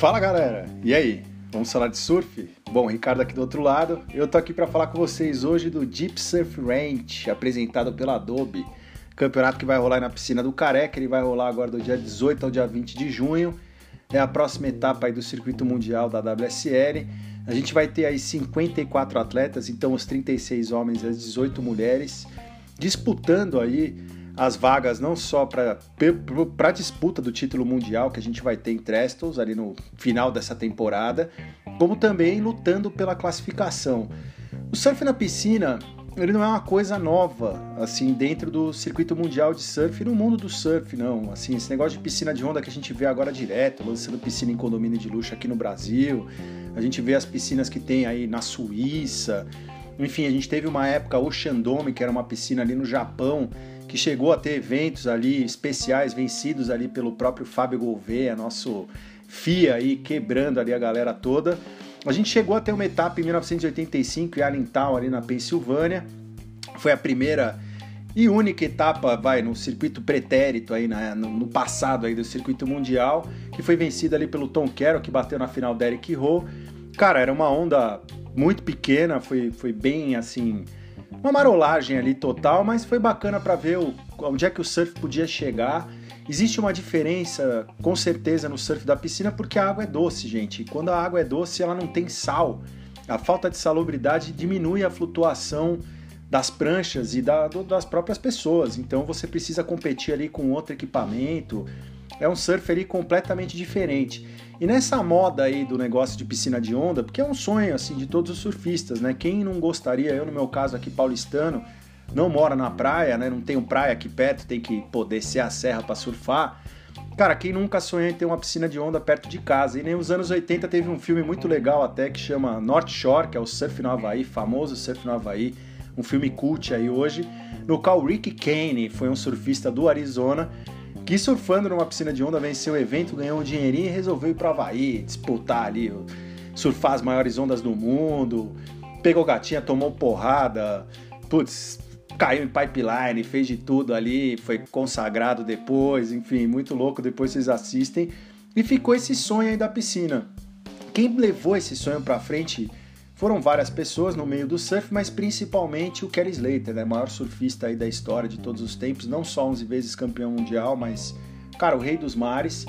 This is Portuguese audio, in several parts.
Fala galera, e aí? Vamos falar de surf? Bom, Ricardo aqui do outro lado. Eu tô aqui para falar com vocês hoje do Deep Surf Ranch, apresentado pela Adobe. Campeonato que vai rolar na piscina do Careca, ele vai rolar agora do dia 18 ao dia 20 de junho. É a próxima etapa aí do circuito mundial da WSL. A gente vai ter aí 54 atletas, então os 36 homens e as 18 mulheres, disputando aí as vagas não só para disputa do título mundial que a gente vai ter em Trestles ali no final dessa temporada, como também lutando pela classificação. O surf na piscina ele não é uma coisa nova, assim, dentro do circuito mundial de surf e no mundo do surf, não. Assim, esse negócio de piscina de onda que a gente vê agora direto, lançando piscina em condomínio de luxo aqui no Brasil, a gente vê as piscinas que tem aí na Suíça, enfim, a gente teve uma época Ocean Dome, que era uma piscina ali no Japão, que chegou a ter eventos ali especiais vencidos ali pelo próprio Fábio Gouveia, nosso FIA aí quebrando ali a galera toda. A gente chegou a ter uma etapa em 1985 em Allentown ali na Pensilvânia. Foi a primeira e única etapa, vai, no circuito pretérito aí, na, no, no, passado aí do circuito mundial, que foi vencida ali pelo Tom Carroll, que bateu na final da Eric Rowe. Cara, era uma onda muito pequena, foi, foi bem assim uma marolagem ali total, mas foi bacana para ver o, onde é que o surf podia chegar. Existe uma diferença, com certeza, no surf da piscina, porque a água é doce, gente. Quando a água é doce, ela não tem sal. A falta de salubridade diminui a flutuação das pranchas e da, do, das próprias pessoas. Então você precisa competir ali com outro equipamento. É um surf completamente diferente. E nessa moda aí do negócio de piscina de onda, porque é um sonho assim de todos os surfistas, né? Quem não gostaria, eu no meu caso aqui paulistano, não mora na praia, né? Não tenho praia aqui perto, tem que poder ser a serra para surfar. Cara, quem nunca sonhou em ter uma piscina de onda perto de casa? E nem nos anos 80 teve um filme muito legal até que chama North Shore, que é o Surf no Havaí, famoso Surf no Havaí, um filme cult aí hoje, no qual Rick Kane foi um surfista do Arizona que surfando numa piscina de onda venceu o evento, ganhou um dinheirinho e resolveu ir pro Havaí, disputar ali, surfar as maiores ondas do mundo, pegou gatinha, tomou porrada, putz, caiu em pipeline, fez de tudo ali, foi consagrado depois, enfim, muito louco, depois vocês assistem. E ficou esse sonho aí da piscina. Quem levou esse sonho para frente foram várias pessoas no meio do surf, mas principalmente o Kelly Slater, né? maior surfista aí da história de todos os tempos, não só 11 vezes campeão mundial, mas, cara, o rei dos mares.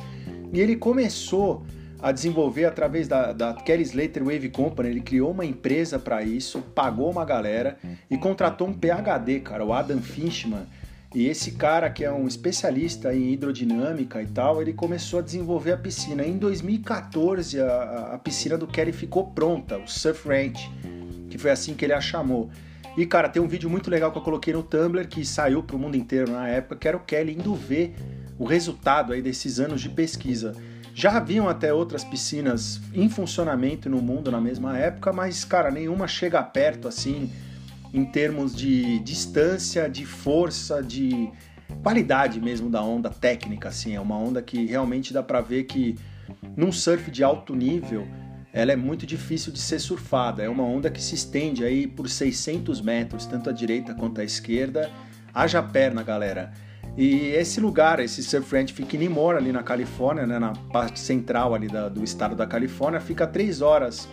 E ele começou a desenvolver através da, da Kelly Slater Wave Company, ele criou uma empresa para isso, pagou uma galera e contratou um PhD, cara, o Adam Finchman, e esse cara, que é um especialista em hidrodinâmica e tal, ele começou a desenvolver a piscina. Em 2014, a, a piscina do Kelly ficou pronta, o Surf Ranch, que foi assim que ele a chamou. E, cara, tem um vídeo muito legal que eu coloquei no Tumblr, que saiu para o mundo inteiro na época, que era o Kelly indo ver o resultado aí desses anos de pesquisa. Já haviam até outras piscinas em funcionamento no mundo na mesma época, mas, cara, nenhuma chega perto, assim, em termos de distância, de força, de qualidade mesmo da onda técnica, assim, é uma onda que realmente dá para ver que num surf de alto nível ela é muito difícil de ser surfada. É uma onda que se estende aí por 600 metros, tanto à direita quanto à esquerda. Haja perna, galera. E esse lugar, esse surf ranch fica em Nimor, ali na Califórnia, né, na parte central ali da, do estado da Califórnia, fica a 3 horas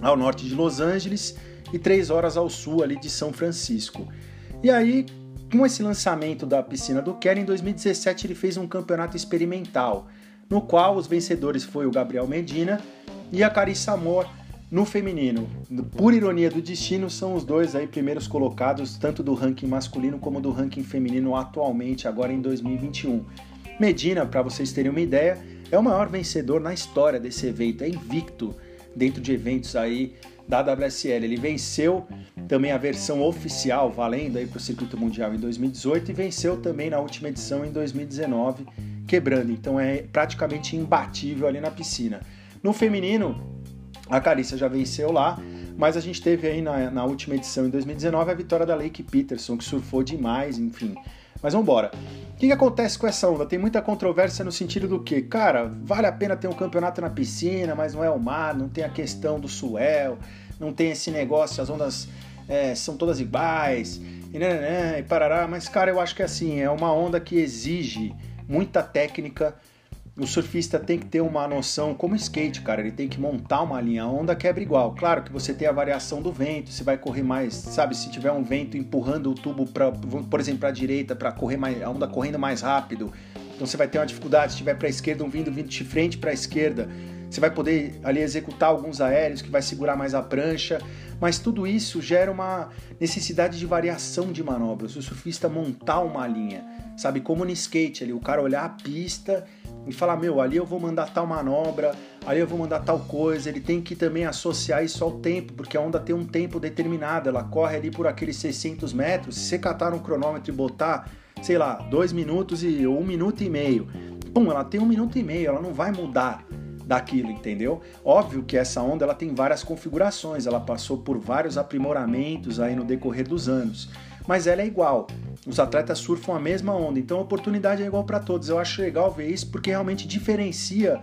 ao norte de Los Angeles e três horas ao sul ali de São Francisco. E aí, com esse lançamento da piscina do Kelly, em 2017 ele fez um campeonato experimental, no qual os vencedores foi o Gabriel Medina e a Carissa Amor no feminino. Por ironia do destino, são os dois aí primeiros colocados, tanto do ranking masculino como do ranking feminino atualmente, agora em 2021. Medina, para vocês terem uma ideia, é o maior vencedor na história desse evento, é invicto dentro de eventos aí da WSL. Ele venceu também a versão oficial, valendo aí para o circuito mundial em 2018 e venceu também na última edição em 2019, quebrando. Então é praticamente imbatível ali na piscina. No feminino, a Carissa já venceu lá, mas a gente teve aí na, na última edição em 2019 a vitória da Lake Peterson, que surfou demais, enfim. Mas vamos embora. O que, que, acontece com essa onda? Tem muita controvérsia no sentido do que, cara, vale a pena ter um campeonato na piscina, mas não é o mar, não tem a questão do suel, não tem esse negócio, as ondas é, são todas iguais, e, né, e parará. Mas, cara, eu acho que assim, é uma onda que exige muita técnica, o surfista tem que ter uma noção como skate, cara. Ele tem que montar uma linha. A onda quebra igual. Claro que você tem a variação do vento, você vai correr mais, sabe? Se tiver um vento empurrando o tubo, pra, por exemplo, para a direita, para correr mais, a onda correndo mais rápido. Então você vai ter uma dificuldade. Se tiver para a esquerda, um vindo vindo de frente para a esquerda, você vai poder ali executar alguns aéreos que vai segurar mais a prancha. Mas tudo isso gera uma necessidade de variação de manobras. O surfista montar uma linha, sabe? Como no skate ali, o cara olhar a pista e falar: meu, ali eu vou mandar tal manobra, ali eu vou mandar tal coisa. Ele tem que também associar isso ao tempo, porque a onda tem um tempo determinado, ela corre ali por aqueles 600 metros. Se você catar um cronômetro e botar, sei lá, dois minutos e um minuto e meio, pum, ela tem um minuto e meio, ela não vai mudar daquilo, entendeu? Óbvio que essa onda ela tem várias configurações, ela passou por vários aprimoramentos aí no decorrer dos anos, mas ela é igual. Os atletas surfam a mesma onda, então a oportunidade é igual para todos. Eu acho legal ver isso porque realmente diferencia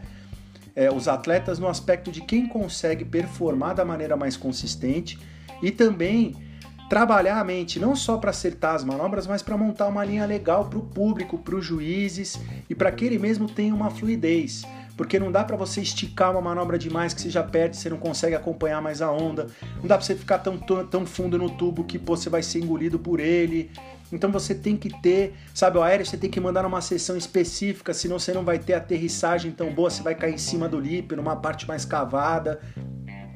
é, os atletas no aspecto de quem consegue performar da maneira mais consistente e também trabalhar a mente não só para acertar as manobras, mas para montar uma linha legal para o público, para os juízes e para que ele mesmo tenha uma fluidez. Porque não dá para você esticar uma manobra demais que você já perde, você não consegue acompanhar mais a onda. Não dá para você ficar tão, tão fundo no tubo que pô, você vai ser engolido por ele. Então você tem que ter, sabe, o aéreo você tem que mandar numa sessão específica, senão você não vai ter aterrissagem tão boa, você vai cair em cima do lip, numa parte mais cavada.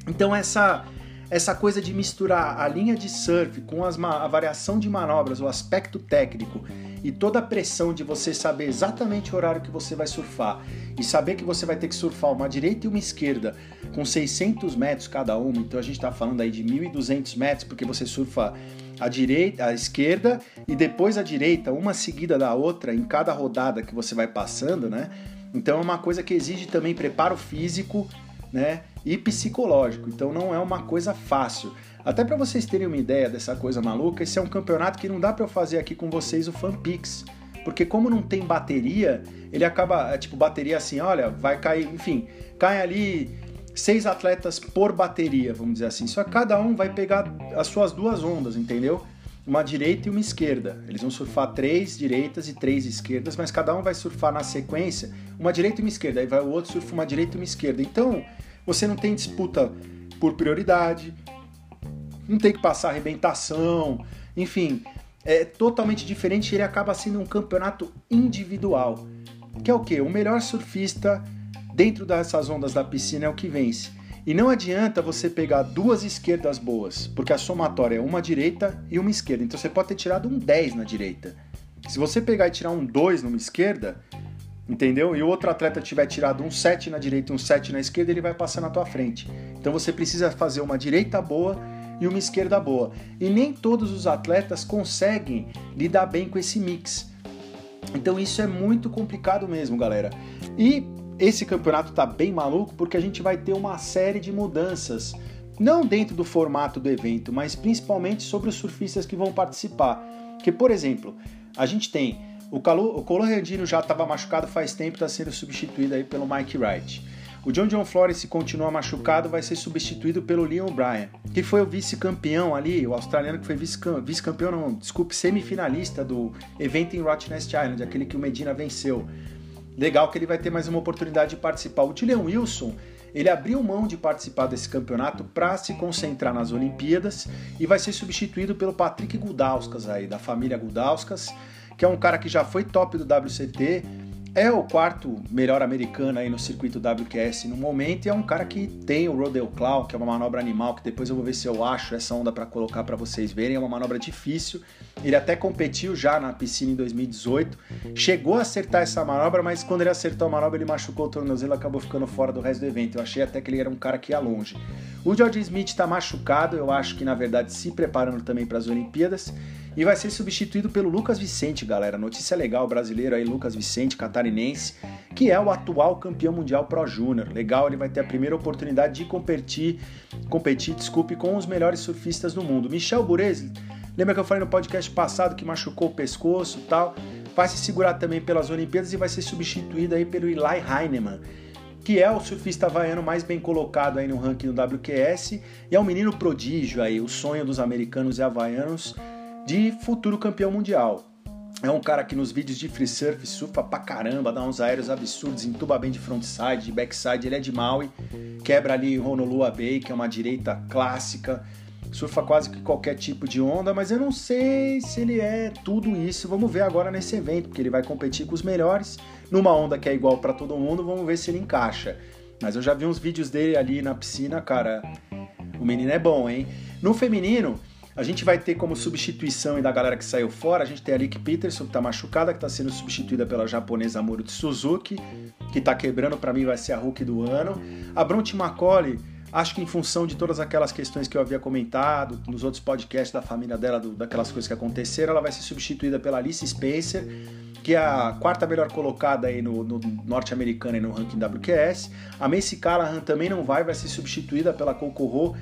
Então essa essa coisa de misturar a linha de surf com as, a variação de manobras, o aspecto técnico e toda a pressão de você saber exatamente o horário que você vai surfar e saber que você vai ter que surfar uma direita e uma esquerda com 600 metros cada uma, então a gente está falando aí de 1.200 metros porque você surfa a direita, a esquerda e depois a direita, uma seguida da outra em cada rodada que você vai passando, né? Então é uma coisa que exige também preparo físico, né? E psicológico. Então não é uma coisa fácil. Até para vocês terem uma ideia dessa coisa maluca, esse é um campeonato que não dá para eu fazer aqui com vocês o FanPix, porque como não tem bateria, ele acaba, é, tipo, bateria assim, olha, vai cair, enfim, cai ali seis atletas por bateria, vamos dizer assim. Só que cada um vai pegar as suas duas ondas, entendeu? Uma direita e uma esquerda. Eles vão surfar três direitas e três esquerdas, mas cada um vai surfar na sequência uma direita e uma esquerda. Aí vai o outro surfa uma direita e uma esquerda. Então você não tem disputa por prioridade, não tem que passar arrebentação, enfim, é totalmente diferente. Ele acaba sendo um campeonato individual, que é o que? O melhor surfista dentro dessas ondas da piscina é o que vence. E não adianta você pegar duas esquerdas boas, porque a somatória é uma direita e uma esquerda. Então você pode ter tirado um 10 na direita. Se você pegar e tirar um 2 numa esquerda, entendeu? E o outro atleta tiver tirado um 7 na direita e um 7 na esquerda, ele vai passar na tua frente. Então você precisa fazer uma direita boa e uma esquerda boa. E nem todos os atletas conseguem lidar bem com esse mix. Então isso é muito complicado mesmo, galera. E esse campeonato tá bem maluco porque a gente vai ter uma série de mudanças, não dentro do formato do evento, mas principalmente sobre os surfistas que vão participar. Que, por exemplo, a gente tem o, Calo, o já estava machucado faz tempo, está sendo substituído aí pelo Mike Wright. O John John Flores, se continuar machucado, vai ser substituído pelo Leon Bryan, que foi o vice-campeão ali, o australiano que foi vice-campeão, não, desculpe, semifinalista do evento em Rottnest Island, aquele que o Medina venceu legal que ele vai ter mais uma oportunidade de participar. O Tillian Wilson, ele abriu mão de participar desse campeonato para se concentrar nas Olimpíadas e vai ser substituído pelo Patrick Gudauskas aí, da família Gudauskas, que é um cara que já foi top do WCT, é o quarto melhor americano aí no circuito WQS no momento e é um cara que tem o Rodeo Claw, que é uma manobra animal, que depois eu vou ver se eu acho essa onda para colocar para vocês verem, é uma manobra difícil. Ele até competiu já na piscina em 2018, chegou a acertar essa manobra, mas quando ele acertou a manobra ele machucou o tornozelo e acabou ficando fora do resto do evento. Eu achei até que ele era um cara que ia longe. O George Smith está machucado, eu acho que na verdade se preparando também para as Olimpíadas e vai ser substituído pelo Lucas Vicente, galera. Notícia legal, brasileiro aí, Lucas Vicente, catarinense, que é o atual campeão mundial Pro Júnior. Legal, ele vai ter a primeira oportunidade de competir, competir, desculpe, com os melhores surfistas do mundo. Michel Burezi, lembra que eu falei no podcast passado que machucou o pescoço tal? Vai se segurar também pelas Olimpíadas e vai ser substituído aí pelo Eli Heinemann que é o surfista havaiano mais bem colocado aí no ranking do WQS e é um menino prodígio aí, o sonho dos americanos e havaianos de futuro campeão mundial. É um cara que nos vídeos de free surf surfa pra caramba, dá uns aéreos absurdos, entuba bem de frontside, de backside. Ele é de Maui, quebra ali Honolulu Bay, que é uma direita clássica, surfa quase que qualquer tipo de onda, mas eu não sei se ele é tudo isso. Vamos ver agora nesse evento, porque ele vai competir com os melhores numa onda que é igual para todo mundo. Vamos ver se ele encaixa. Mas eu já vi uns vídeos dele ali na piscina, cara. O menino é bom, hein? No feminino, a gente vai ter como substituição e da galera que saiu fora, a gente tem a Rick Peterson, que tá machucada, que tá sendo substituída pela japonesa Muro Suzuki, que tá quebrando, para mim vai ser a Hulk do ano. A Bronte McCauley, acho que em função de todas aquelas questões que eu havia comentado nos outros podcasts da família dela, do, daquelas coisas que aconteceram, ela vai ser substituída pela Alice Spencer, que é a quarta melhor colocada aí no, no norte-americana e no ranking WQS. A Macy Callahan também não vai, vai ser substituída pela Coco Ho,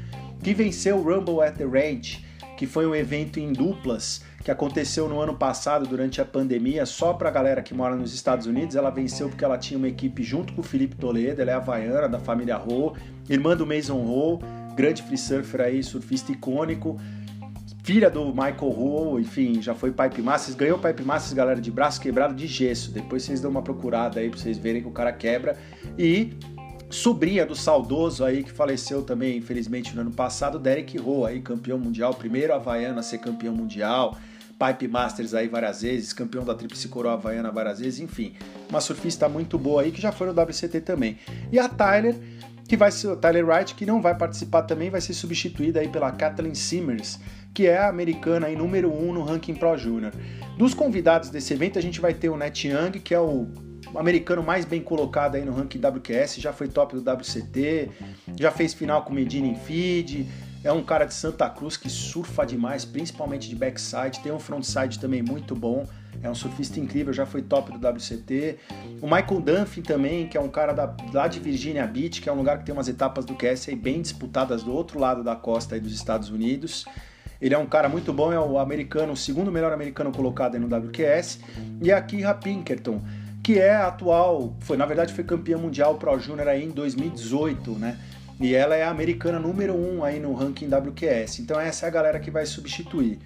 que venceu o Rumble at the Range que foi um evento em duplas que aconteceu no ano passado durante a pandemia, só para a galera que mora nos Estados Unidos. Ela venceu porque ela tinha uma equipe junto com o Felipe Toledo, ela é havaiana da família Ho, irmã do Mason Ho, grande free surfer aí, surfista icônico, filha do Michael Ho, enfim, já foi Pipe Masters, ganhou Pipe Masters, galera, de braço quebrado de gesso. Depois vocês dão uma procurada aí para vocês verem que o cara quebra. E sobrinha do saudoso aí que faleceu também, infelizmente, no ano passado, Derek Rowe, aí campeão mundial, primeiro havaiano a ser campeão mundial, Pipe Masters aí várias vezes, campeão da Tríplice Coroa Havaiana várias vezes, enfim, uma surfista muito boa aí que já foi no WCT também. E a Tyler, que vai ser Tyler Wright, que não vai participar também, vai ser substituída aí pela Kathleen Simmers, que é a americana aí número 1 um no ranking Pro Junior. Dos convidados desse evento, a gente vai ter o Net Young, que é o americano mais bem colocado aí no ranking WQS, já foi top do WCT, já fez final com Medina em feed, é um cara de Santa Cruz que surfa demais, principalmente de backside, tem um frontside também muito bom, é um surfista incrível, já foi top do WCT. O Michael Dunphy também, que é um cara da, lá de Virginia Beach, que é um lugar que tem umas etapas do QS aí bem disputadas do outro lado da costa aí dos Estados Unidos. Ele é um cara muito bom, é o americano, o segundo melhor americano colocado aí no WQS. E a Kira Pinkerton, que é atual, foi na verdade foi campeã mundial Pro Junior aí em 2018, né? E ela é a americana número 1 um aí no ranking WQS. Então essa é a galera que vai substituir.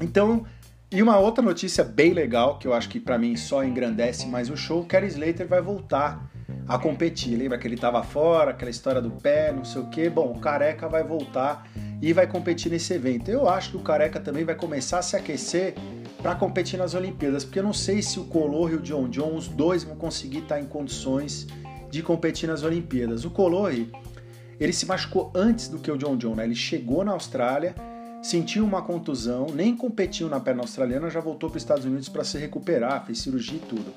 Então, e uma outra notícia bem legal, que eu acho que para mim só engrandece mais o show, Kerry Slater vai voltar a competir. Lembra que ele estava fora, aquela história do pé, não sei o que. Bom, o Careca vai voltar e vai competir nesse evento. Eu acho que o Careca também vai começar a se aquecer para competir nas Olimpíadas, porque eu não sei se o Color e o John John, os dois vão conseguir estar em condições de competir nas Olimpíadas. O Color, ele se machucou antes do que o John John, né? Ele chegou na Austrália, sentiu uma contusão, nem competiu na perna australiana, já voltou para os Estados Unidos para se recuperar, fez cirurgia e tudo.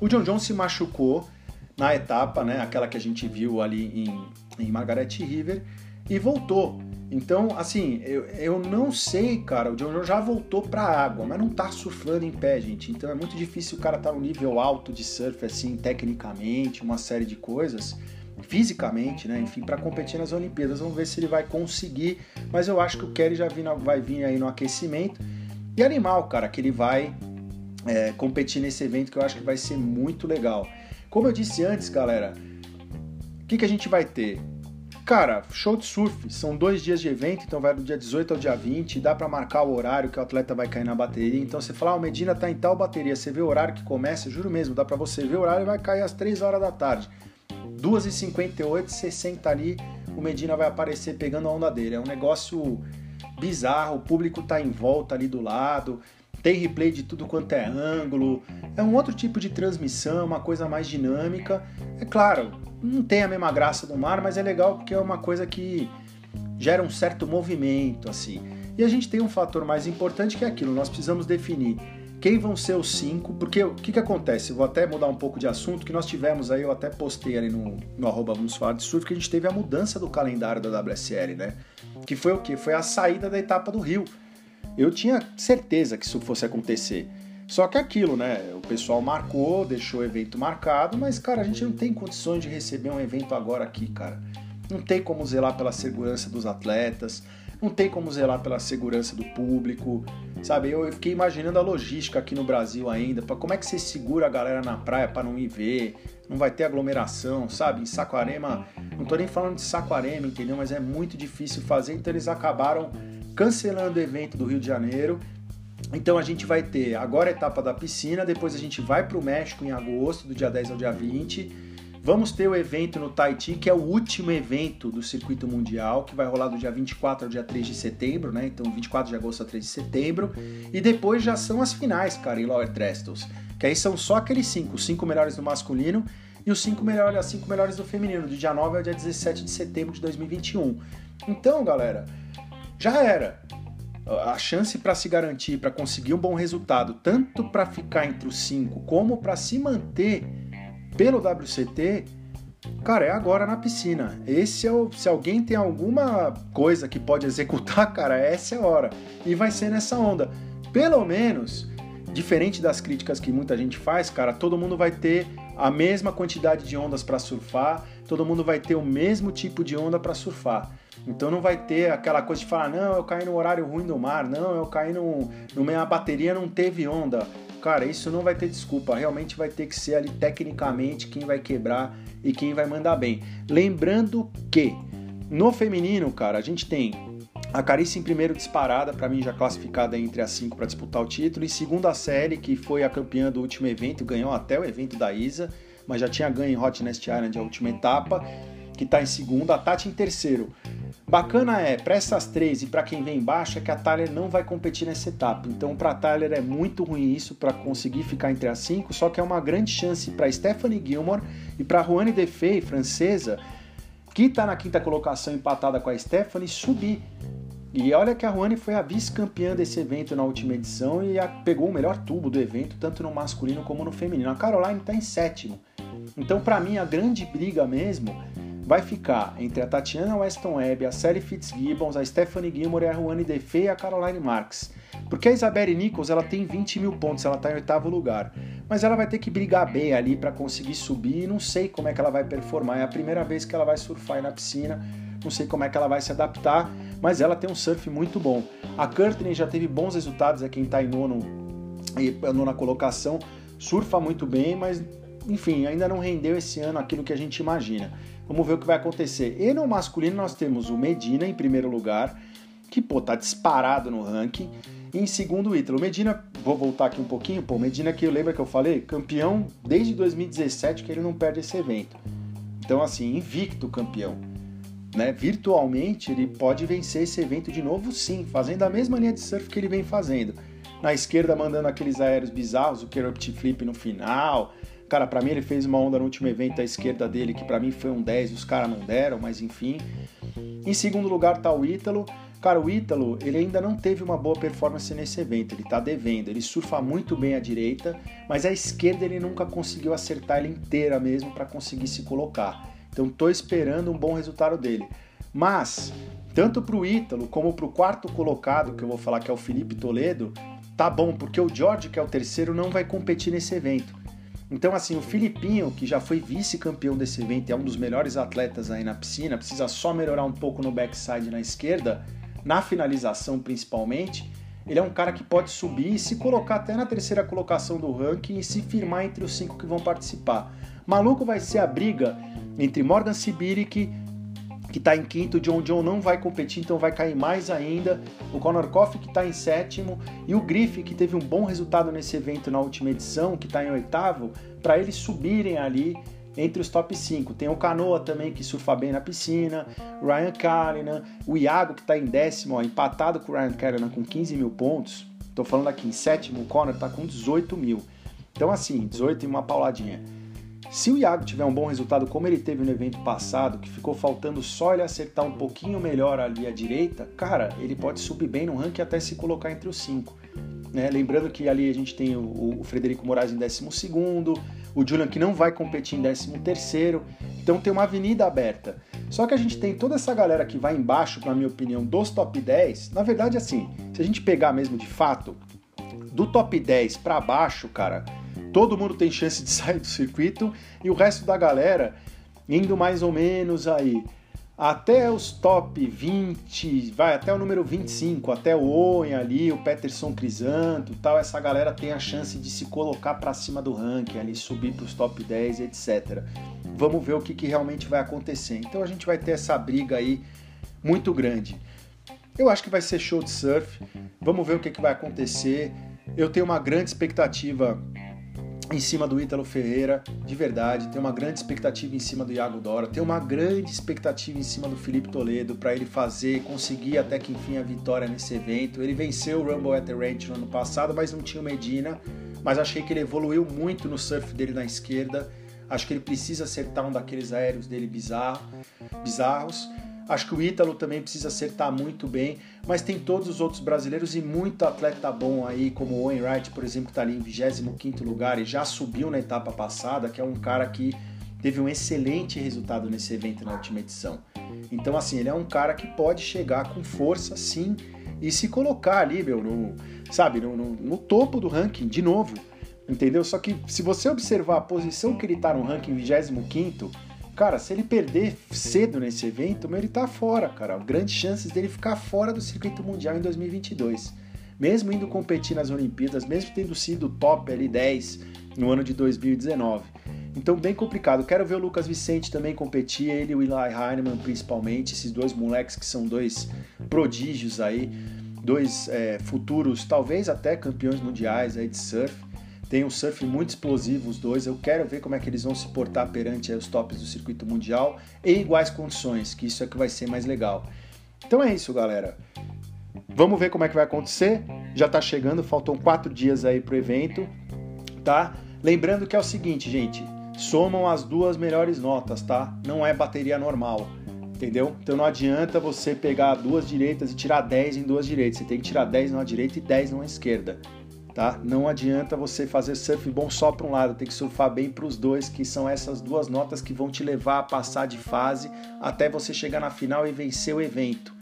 O John John se machucou na etapa, né, aquela que a gente viu ali em, em Margaret River, e voltou. Então, assim, eu, eu não sei, cara. O John já voltou pra água, mas não tá surfando em pé, gente. Então é muito difícil o cara tá no nível alto de surf, assim, tecnicamente, uma série de coisas, fisicamente, né? Enfim, para competir nas Olimpíadas. Vamos ver se ele vai conseguir. Mas eu acho que o Kelly já vai vir aí no aquecimento. E animal, cara, que ele vai é, competir nesse evento que eu acho que vai ser muito legal. Como eu disse antes, galera, o que, que a gente vai ter? Cara, show de surf, são dois dias de evento, então vai do dia 18 ao dia 20, dá para marcar o horário que o atleta vai cair na bateria. Então você fala, ah, o Medina tá em tal bateria, você vê o horário que começa, juro mesmo, dá para você ver o horário e vai cair às 3 horas da tarde. 2h58, você senta ali, o Medina vai aparecer pegando a onda dele. É um negócio bizarro, o público tá em volta ali do lado, tem replay de tudo quanto é ângulo, é um outro tipo de transmissão, uma coisa mais dinâmica. É claro, não tem a mesma graça do mar, mas é legal porque é uma coisa que gera um certo movimento, assim. E a gente tem um fator mais importante que é aquilo, nós precisamos definir quem vão ser os cinco, porque o que, que acontece? Vou até mudar um pouco de assunto, que nós tivemos aí, eu até postei ali no, no arroba Vamos Falar de Surf, que a gente teve a mudança do calendário da WSL, né? Que foi o quê? Foi a saída da etapa do Rio. Eu tinha certeza que isso fosse acontecer. Só que aquilo, né? O pessoal marcou, deixou o evento marcado, mas, cara, a gente não tem condições de receber um evento agora aqui, cara. Não tem como zelar pela segurança dos atletas, não tem como zelar pela segurança do público, sabe? Eu fiquei imaginando a logística aqui no Brasil ainda, para como é que você segura a galera na praia para não ir ver, não vai ter aglomeração, sabe? Em Saquarema, não tô nem falando de Saquarema, entendeu? Mas é muito difícil fazer, então eles acabaram cancelando o evento do Rio de Janeiro Então a gente vai ter agora a etapa da piscina, depois a gente vai para o México em agosto, do dia 10 ao dia 20. Vamos ter o evento no Tahiti, que é o último evento do circuito mundial, que vai rolar do dia 24 ao dia 3 de setembro, né? Então 24 de agosto a 3 de setembro. E depois já são as finais, cara, em Lower Trestles. Que aí são só aqueles cinco, os cinco melhores do masculino e os cinco melhores, as cinco melhores do feminino, do dia 9 ao dia 17 de setembro de 2021. Então, galera, já era a chance para se garantir, para conseguir um bom resultado, tanto para ficar entre os cinco como para se manter pelo WCT, cara, é agora na piscina. Esse é o, se alguém tem alguma coisa que pode executar, cara, essa é a hora. E vai ser nessa onda. Pelo menos, diferente das críticas que muita gente faz, cara, todo mundo vai ter a mesma quantidade de ondas para surfar, todo mundo vai ter o mesmo tipo de onda para surfar. Então não vai ter aquela coisa de falar, não, eu caí no horário ruim do mar, não, eu caí no, no minha bateria não teve onda. Cara, isso não vai ter desculpa, realmente vai ter que ser ali tecnicamente quem vai quebrar e quem vai mandar bem. Lembrando que no feminino, cara, a gente tem a Carice em primeiro disparada, para mim já classificada entre as cinco para disputar o título. Em segunda série, que foi a campeã do último evento, ganhou até o evento da Isa, mas já tinha ganho em Hot Nest Island a última etapa, que está em segunda. A Tati em terceiro. Bacana é, para essas três e para quem vem embaixo, é que a Tyler não vai competir nessa etapa. Então, para a Tyler é muito ruim isso para conseguir ficar entre as cinco, só que é uma grande chance para Stephanie Gilmore e para Juane Defey, francesa, que está na quinta colocação empatada com a Stephanie, subir. E olha que a Juane foi a vice-campeã desse evento na última edição e pegou o melhor tubo do evento, tanto no masculino como no feminino. A Caroline está em sétimo. Então, para mim, a grande briga mesmo vai ficar entre a Tatiana Weston Webb, a Sally Fitzgibbons, a Stephanie Gilmore, a Juane Defey e a Caroline Marks. Porque a Isabelle Nichols ela tem 20 mil pontos, ela está em oitavo lugar. Mas ela vai ter que brigar bem ali para conseguir subir e não sei como é que ela vai performar. É a primeira vez que ela vai surfar na piscina, não sei como é que ela vai se adaptar, mas ela tem um surf muito bom. A Courtney já teve bons resultados, é quem está em nono, nona colocação, surfa muito bem, mas enfim, ainda não rendeu esse ano aquilo que a gente imagina. Vamos ver o que vai acontecer. E no masculino nós temos o Medina em primeiro lugar, que pô, tá disparado no ranking. E em segundo, o Ítalo. Medina, vou voltar aqui um pouquinho, pô, Medina que eu lembro que eu falei, campeão desde 2017 que ele não perde esse evento. Então assim, invicto campeão. Né? Virtualmente ele pode vencer esse evento de novo sim, fazendo a mesma linha de surf que ele vem fazendo. Na esquerda mandando aqueles aéreos bizarros, o Kerupt Flip no final, Cara, para mim ele fez uma onda no último evento à esquerda dele, que para mim foi um 10 os caras não deram, mas enfim. Em segundo lugar tá o Ítalo. Cara, o Ítalo, ele ainda não teve uma boa performance nesse evento, ele tá devendo. Ele surfa muito bem à direita, mas a esquerda ele nunca conseguiu acertar ela inteira mesmo para conseguir se colocar. Então tô esperando um bom resultado dele. Mas, tanto pro Ítalo como pro quarto colocado, que eu vou falar que é o Felipe Toledo, tá bom, porque o George, que é o terceiro, não vai competir nesse evento. Então, assim, o Filipinho, que já foi vice-campeão desse evento e é um dos melhores atletas aí na piscina, precisa só melhorar um pouco no backside na esquerda, na finalização principalmente. Ele é um cara que pode subir e se colocar até na terceira colocação do ranking e se firmar entre os cinco que vão participar. Maluco vai ser a briga entre Morgan Sibiric, que está em quinto, John John não vai competir, então vai cair mais ainda. O Conor Coffey, que está em sétimo, e o Griff, que teve um bom resultado nesse evento na última edição, que está em oitavo, para eles subirem ali entre os top 5. Tem o Canoa também, que surfa bem na piscina, Ryan Callanan, o Iago, que está em décimo, ó, empatado com o Ryan Callanan com 15 mil pontos. Estou falando aqui em sétimo, o Conor está com 18 mil. Então, assim, 18 e uma pauladinha. Se o Iago tiver um bom resultado, como ele teve no evento passado, que ficou faltando só ele acertar um pouquinho melhor ali à direita, cara, ele pode subir bem no ranking até se colocar entre os cinco. Né? Lembrando que ali a gente tem o, o Frederico Moraes em 12, o Julian que não vai competir em 13, então tem uma avenida aberta. Só que a gente tem toda essa galera que vai embaixo, na minha opinião, dos top 10. Na verdade, assim, se a gente pegar mesmo de fato, do top 10 para baixo, cara, todo mundo tem chance de sair do circuito e o resto da galera indo mais ou menos aí até os top 20, vai até o número 25, até o Owen ali, o Peterson Crisanto tal, essa galera tem a chance de se colocar para cima do ranking, ali subir para os top 10, etc. Vamos ver o que, que realmente vai acontecer. Então a gente vai ter essa briga aí muito grande. Eu acho que vai ser show de surf. Vamos ver o que, que vai acontecer. Eu tenho uma grande expectativa em cima do Ítalo Ferreira, de verdade. Tenho uma grande expectativa em cima do Iago Dora. Tenho uma grande expectativa em cima do Felipe Toledo para ele fazer, conseguir até que enfim a vitória nesse evento. Ele venceu o Rumble at the Ranch no ano passado, mas não tinha o Medina. Mas achei que ele evoluiu muito no surf dele na esquerda. Acho que ele precisa acertar um daqueles aéreos dele bizarro, bizarros. Acho que o Ítalo também precisa acertar muito bem, mas tem todos os outros brasileiros e muito atleta bom aí, como o Owen Wright, por exemplo, que está ali em 25 lugar e já subiu na etapa passada, que é um cara que teve um excelente resultado nesse evento na última edição. Então, assim, ele é um cara que pode chegar com força, sim, e se colocar ali, meu, no, sabe, no, no, no topo do ranking, de novo, entendeu? Só que se você observar a posição que ele está no ranking 25 Cara, se ele perder cedo nesse evento, ele tá fora, cara. Grandes chances dele ficar fora do circuito mundial em 2022. Mesmo indo competir nas Olimpíadas, mesmo tendo sido top ali 10 no ano de 2019. Então, bem complicado. Quero ver o Lucas Vicente também competir, ele e o Eli Heinemann principalmente, esses dois moleques que são dois prodígios aí, dois é, futuros, talvez até campeões mundiais aí de surf. Tem um surf muito explosivo os dois. Eu quero ver como é que eles vão se portar perante os tops do circuito mundial em iguais condições, que isso é que vai ser mais legal. Então é isso, galera. Vamos ver como é que vai acontecer. Já tá chegando, faltam quatro dias aí pro evento, tá? Lembrando que é o seguinte, gente, somam as duas melhores notas, tá? Não é bateria normal, entendeu? Então não adianta você pegar duas direitas e tirar 10 em duas direitas. Você tem que tirar 10 numa direita e 10 numa esquerda tá? Não adianta você fazer surf bom só para um lado, tem que surfar bem para os dois, que são essas duas notas que vão te levar a passar de fase até você chegar na final e vencer o evento.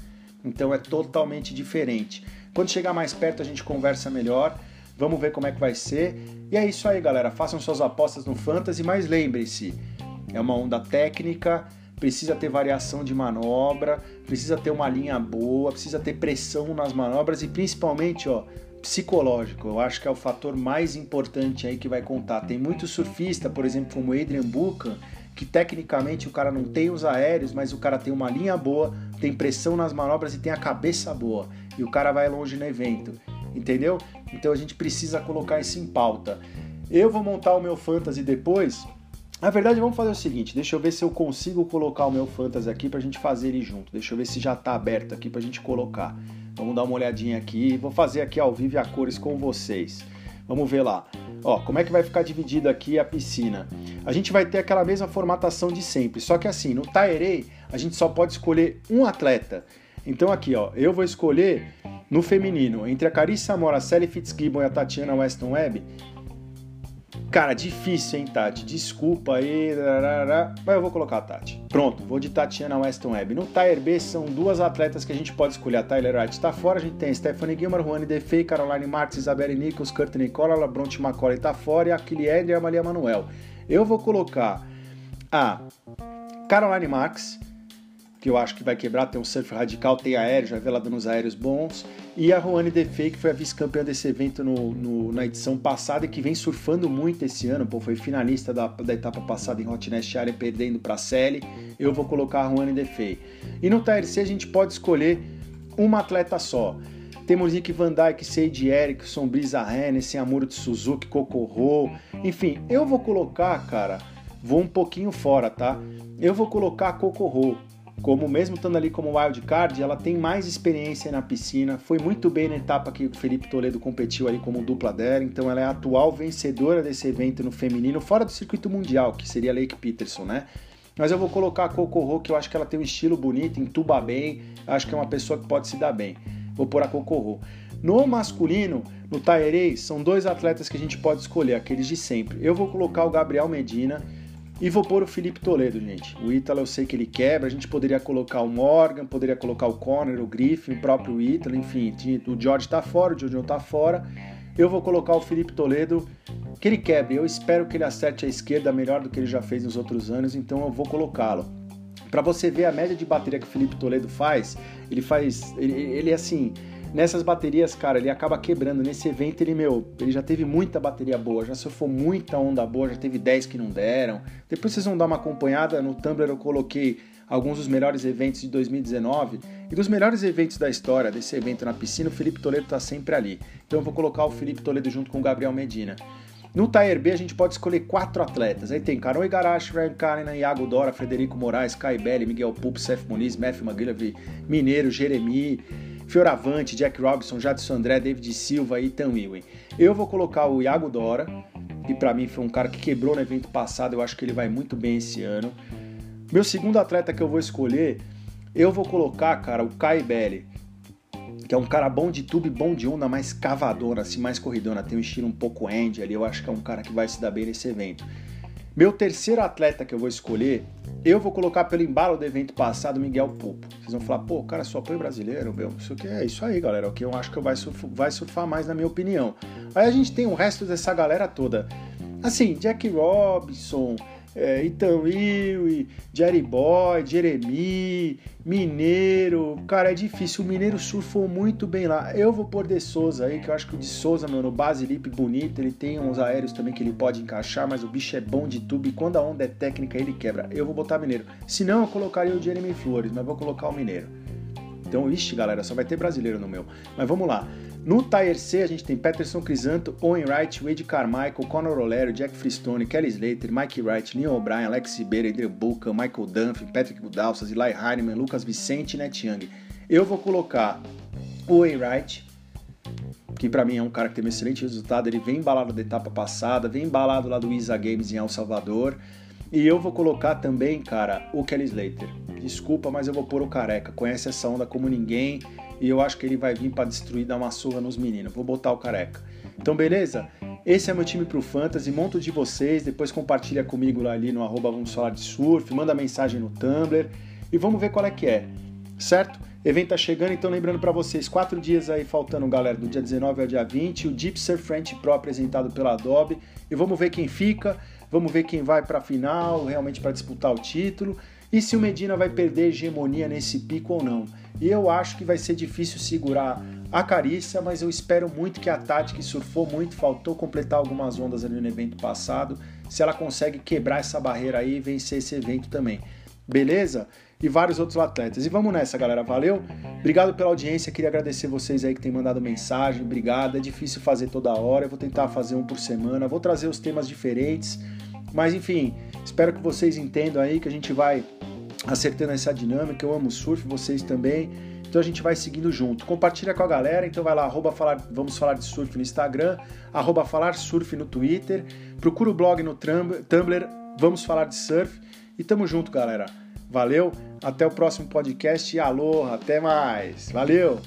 Então é totalmente diferente. Quando chegar mais perto a gente conversa melhor. Vamos ver como é que vai ser. E é isso aí, galera. Façam suas apostas no Fantasy, mas lembre-se, é uma onda técnica, precisa ter variação de manobra, precisa ter uma linha boa, precisa ter pressão nas manobras e principalmente, ó, psicológico. Eu acho que é o fator mais importante aí que vai contar. Tem muito surfista, por exemplo, como Adrian Buchan, que tecnicamente o cara não tem os aéreos, mas o cara tem uma linha boa, tem pressão nas manobras e tem a cabeça boa. E o cara vai longe no evento. Entendeu? Então a gente precisa colocar isso em pauta. Eu vou montar o meu fantasy depois. Na verdade, vamos fazer o seguinte: deixa eu ver se eu consigo colocar o meu fantasy aqui pra gente fazer ele junto. Deixa eu ver se já tá aberto aqui pra gente colocar. Vamos dar uma olhadinha aqui. Vou fazer aqui ao vivo a cores com vocês. Vamos ver lá. Ó, como é que vai ficar dividida aqui a piscina? A gente vai ter aquela mesma formatação de sempre, só que assim, no Taerei, a gente só pode escolher um atleta. Então aqui, ó, eu vou escolher no feminino, entre a Carissa Mora, a Sally Fitzgibbon e a Tatiana Weston Webb, Cara, difícil, hein, Tati? Desculpa aí, mas eu vou colocar a Tati. Pronto, vou de Tatiana Weston Webb. No Tier B são duas atletas que a gente pode escolher. A Tyler Wright está fora, a gente tem Stephanie Gilmore, Juane Defei, Caroline Martins, Isabelle Nichols, Kurt Nicola, LeBronte McColley está fora e a Kilied e a Maria Manuel. Eu vou colocar a Caroline Marks, que eu acho que vai quebrar, tem um surf radical, tem aéreo, já vê ela dando uns aéreos bons. E a Juane Defei, que foi a vice-campeã desse evento no, no, na edição passada e que vem surfando muito esse ano, pô, foi finalista da, da etapa passada em Hot Nest Area, perdendo para a Sally. Eu vou colocar a Juane Defei. E no TRC a gente pode escolher uma atleta só. Temos Nick Van Dyke, Seiji Erickson, Brisa Hennessy, Amuro de Suzuki, Kokoro. Enfim, eu vou colocar, cara, vou um pouquinho fora, tá? Eu vou colocar a Kokoro como mesmo estando ali como wildcard, ela tem mais experiência na piscina, foi muito bem na etapa que o Felipe Toledo competiu ali como dupla dela, então ela é a atual vencedora desse evento no feminino, fora do circuito mundial, que seria Lake Peterson, né? Mas eu vou colocar a Cocorro, que eu acho que ela tem um estilo bonito, entuba bem, acho que é uma pessoa que pode se dar bem. Vou pôr a Cocorro. No masculino, no Taerei, são dois atletas que a gente pode escolher, aqueles de sempre. Eu vou colocar o Gabriel Medina, e vou pôr o Felipe Toledo, gente. O Ítalo eu sei que ele quebra. A gente poderia colocar o Morgan, poderia colocar o Conner, o Griffin, o próprio Ítalo, enfim. O George tá fora, o Jojo tá fora. Eu vou colocar o Felipe Toledo, que ele quebre. Eu espero que ele acerte a esquerda melhor do que ele já fez nos outros anos, então eu vou colocá-lo. Para você ver a média de bateria que o Felipe Toledo faz, ele faz. Ele, ele assim Nessas baterias, cara, ele acaba quebrando. Nesse evento, ele, meu, ele já teve muita bateria boa, já surfou muita onda boa, já teve 10 que não deram. Depois vocês vão dar uma acompanhada. No Tumblr eu coloquei alguns dos melhores eventos de 2019 e dos melhores eventos da história desse evento na piscina, o Felipe Toledo está sempre ali. Então eu vou colocar o Felipe Toledo junto com o Gabriel Medina. No Tier B a gente pode escolher quatro atletas. Aí tem Caro Igarashi, Ryan Karen, Iago Dora, Frederico Moraes, Kai Belli, Miguel Pupo, Seth Muniz, Matthew McGillivray, Mineiro, Jeremy, Fioravante, Jack Robinson, Jadson André, David Silva e Ethan Ewing. Eu vou colocar o Iago Dora, que para mim foi um cara que quebrou no evento passado, eu acho que ele vai muito bem esse ano. Meu segundo atleta que eu vou escolher, eu vou colocar, cara, o Kai Belli, que é um cara bom de tubo e bom de onda, mais cavadora, assim, mais corridona, tem um estilo um pouco end ali, eu acho que é um cara que vai se dar bem nesse evento. Meu terceiro atleta que eu vou escolher, eu vou colocar pelo embalo do evento passado, Miguel Pupo. Vocês vão falar, pô, cara só apoio brasileiro, meu. Isso aqui é isso aí, galera. O que eu acho que vai, surf, vai surfar mais, na minha opinião. Aí a gente tem o resto dessa galera toda. Assim, Jack Robinson, é, Will, Jerry Boy, Jeremy, Mineiro. Cara, é difícil. O Mineiro surfou muito bem lá. Eu vou pôr De Souza aí, que eu acho que o De Souza, mano, base lip bonito. Ele tem uns aéreos também que ele pode encaixar, mas o bicho é bom de tubo. E quando a onda é técnica, ele quebra. Eu vou botar Mineiro. Se não, eu colocaria o Jeremy Flores, mas vou colocar o Mineiro. Então, ixi, galera, só vai ter brasileiro no meu. Mas vamos lá. No Tier C, a gente tem Peterson Crisanto, Owen Wright, Wade Carmichael, Conor O'Leary, Jack Freestone, Kelly Slater, Mike Wright, Leon O'Brien, Alex Ribeiro, Adrian Buchan, Michael Dunphy, Patrick Budalsas, Eli Heinemann, Lucas Vicente e Net Young. Eu vou colocar o Owen Wright, que para mim é um cara que teve um excelente resultado. Ele vem embalado da etapa passada, vem embalado lá do Isa Games em El Salvador. E eu vou colocar também, cara, o Kelly Slater. Desculpa, mas eu vou pôr o careca. Conhece essa onda como ninguém e eu acho que ele vai vir para destruir, dar uma surra nos meninos. Vou botar o careca. Então, beleza? Esse é meu time pro Fantasy, monto de vocês, depois compartilha comigo lá ali no arroba Vamos Falar de Surf, manda mensagem no Tumblr e vamos ver qual é que é, certo? evento tá chegando, então lembrando para vocês, quatro dias aí faltando, galera, do dia 19 ao dia 20, o Deep Surf French Pro apresentado pela Adobe, e vamos ver quem fica, vamos ver quem vai para a final, realmente para disputar o título, e se o Medina vai perder hegemonia nesse pico ou não. E eu acho que vai ser difícil segurar a Carícia, mas eu espero muito que a Tati, que surfou muito, faltou completar algumas ondas ali no evento passado, se ela consegue quebrar essa barreira aí e vencer esse evento também. Beleza? E vários outros atletas. E vamos nessa, galera. Valeu? Obrigado pela audiência. Queria agradecer vocês aí que têm mandado mensagem. Obrigado. É difícil fazer toda hora. Eu vou tentar fazer um por semana. Vou trazer os temas diferentes. Mas enfim, espero que vocês entendam aí que a gente vai acertando essa dinâmica. Eu amo surf, vocês também. Então a gente vai seguindo junto. Compartilha com a galera, então vai lá, falar, vamos falar de surf no Instagram, arroba falar surf no Twitter, procura o blog no Tumblr, vamos falar de surf e tamo junto, galera. Valeu, até o próximo podcast e alô, até mais. Valeu!